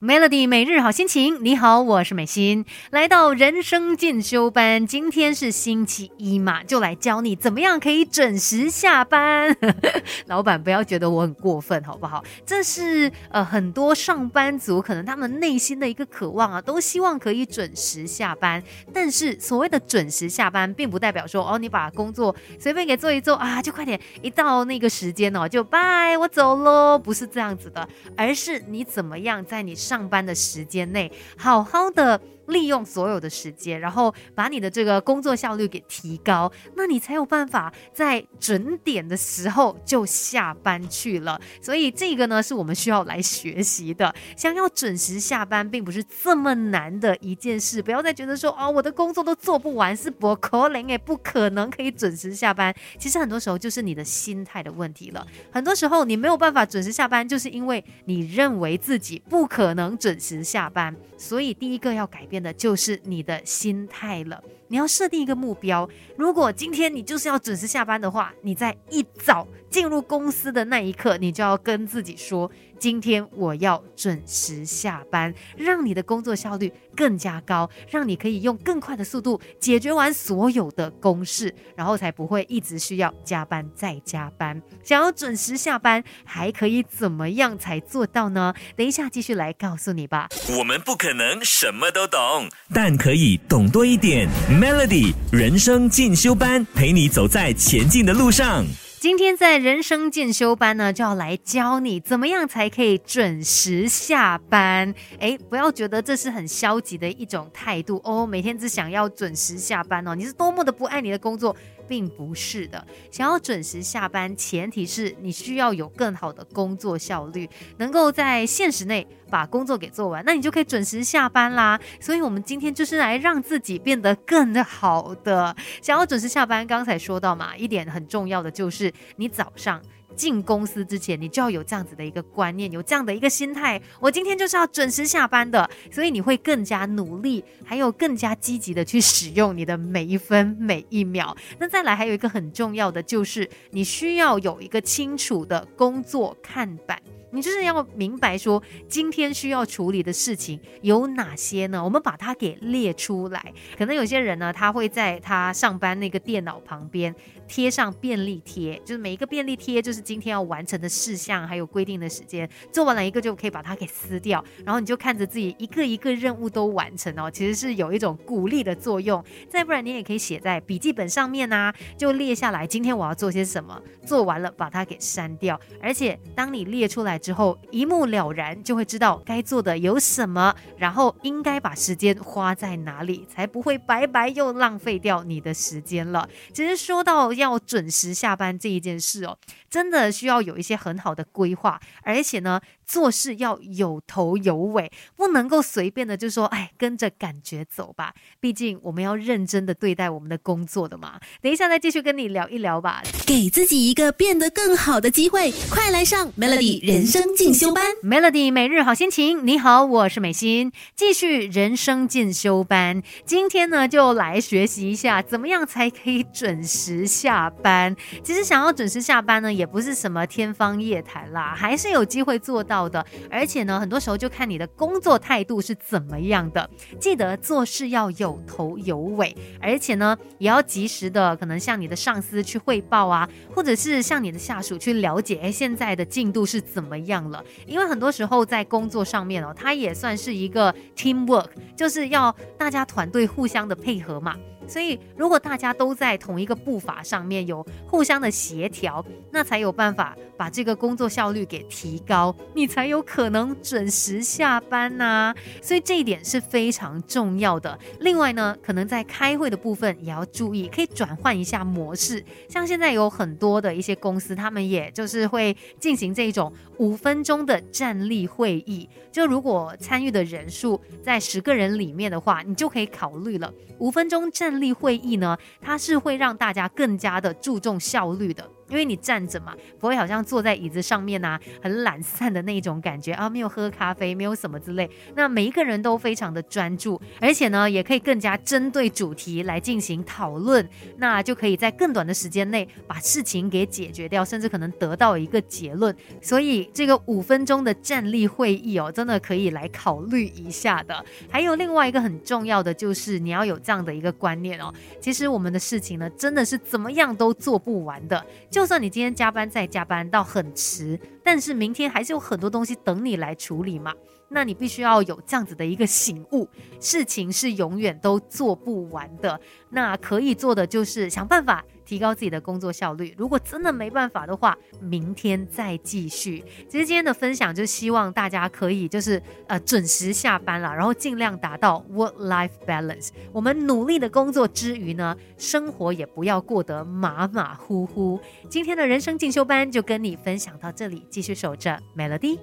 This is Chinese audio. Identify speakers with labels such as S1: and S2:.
S1: Melody 每日好心情，你好，我是美心，来到人生进修班。今天是星期一嘛，就来教你怎么样可以准时下班。老板不要觉得我很过分，好不好？这是呃很多上班族可能他们内心的一个渴望啊，都希望可以准时下班。但是所谓的准时下班，并不代表说哦，你把工作随便给做一做啊，就快点一到那个时间哦，就拜我走喽，不是这样子的，而是你怎么样在你上。班的时间内，好好的。利用所有的时间，然后把你的这个工作效率给提高，那你才有办法在准点的时候就下班去了。所以这个呢，是我们需要来学习的。想要准时下班，并不是这么难的一件事。不要再觉得说，哦，我的工作都做不完，是不可能也不可能可以准时下班。其实很多时候就是你的心态的问题了。很多时候你没有办法准时下班，就是因为你认为自己不可能准时下班。所以第一个要改变。的就是你的心态了。你要设定一个目标，如果今天你就是要准时下班的话，你在一早进入公司的那一刻，你就要跟自己说。今天我要准时下班，让你的工作效率更加高，让你可以用更快的速度解决完所有的公事，然后才不会一直需要加班再加班。想要准时下班，还可以怎么样才做到呢？等一下继续来告诉你吧。
S2: 我们不可能什么都懂，但可以懂多一点。Melody 人生进修班，陪你走在前进的路上。
S1: 今天在人生进修班呢，就要来教你怎么样才可以准时下班。哎，不要觉得这是很消极的一种态度哦，每天只想要准时下班哦，你是多么的不爱你的工作。并不是的，想要准时下班，前提是你需要有更好的工作效率，能够在限时内把工作给做完，那你就可以准时下班啦。所以，我们今天就是来让自己变得更好的。想要准时下班，刚才说到嘛，一点很重要的就是你早上。进公司之前，你就要有这样子的一个观念，有这样的一个心态。我今天就是要准时下班的，所以你会更加努力，还有更加积极的去使用你的每一分每一秒。那再来，还有一个很重要的就是，你需要有一个清楚的工作看板。你就是要明白说，今天需要处理的事情有哪些呢？我们把它给列出来。可能有些人呢，他会在他上班那个电脑旁边贴上便利贴，就是每一个便利贴就是今天要完成的事项，还有规定的时间。做完了一个就可以把它给撕掉，然后你就看着自己一个一个任务都完成哦，其实是有一种鼓励的作用。再不然你也可以写在笔记本上面啊，就列下来今天我要做些什么，做完了把它给删掉。而且当你列出来。之后一目了然，就会知道该做的有什么，然后应该把时间花在哪里，才不会白白又浪费掉你的时间了。其实说到要准时下班这一件事哦，真的需要有一些很好的规划，而且呢。做事要有头有尾，不能够随便的就说，哎，跟着感觉走吧。毕竟我们要认真的对待我们的工作的嘛。等一下再继续跟你聊一聊吧。
S3: 给自己一个变得更好的机会，快来上 Melody 人生进修班。
S1: Melody 每日好心情，你好，我是美心，继续人生进修班。今天呢，就来学习一下怎么样才可以准时下班。其实想要准时下班呢，也不是什么天方夜谭啦，还是有机会做到。到的，而且呢，很多时候就看你的工作态度是怎么样的。记得做事要有头有尾，而且呢，也要及时的可能向你的上司去汇报啊，或者是向你的下属去了解，哎，现在的进度是怎么样了？因为很多时候在工作上面哦，它也算是一个 team work，就是要大家团队互相的配合嘛。所以，如果大家都在同一个步伐上面有互相的协调，那才有办法把这个工作效率给提高，你才有可能准时下班呐。所以这一点是非常重要的。另外呢，可能在开会的部分也要注意，可以转换一下模式。像现在有很多的一些公司，他们也就是会进行这种五分钟的站立会议。就如果参与的人数在十个人里面的话，你就可以考虑了，五分钟站立会议呢，它是会让大家更加的注重效率的。因为你站着嘛，不会好像坐在椅子上面啊，很懒散的那种感觉啊，没有喝咖啡，没有什么之类。那每一个人都非常的专注，而且呢，也可以更加针对主题来进行讨论，那就可以在更短的时间内把事情给解决掉，甚至可能得到一个结论。所以这个五分钟的站立会议哦，真的可以来考虑一下的。还有另外一个很重要的就是你要有这样的一个观念哦，其实我们的事情呢，真的是怎么样都做不完的。就算你今天加班再加班到很迟，但是明天还是有很多东西等你来处理嘛。那你必须要有这样子的一个醒悟，事情是永远都做不完的。那可以做的就是想办法提高自己的工作效率。如果真的没办法的话，明天再继续。其实今天的分享就希望大家可以就是呃准时下班了，然后尽量达到 work-life balance。我们努力的工作之余呢，生活也不要过得马马虎虎。今天的人生进修班就跟你分享到这里，继续守着 Melody。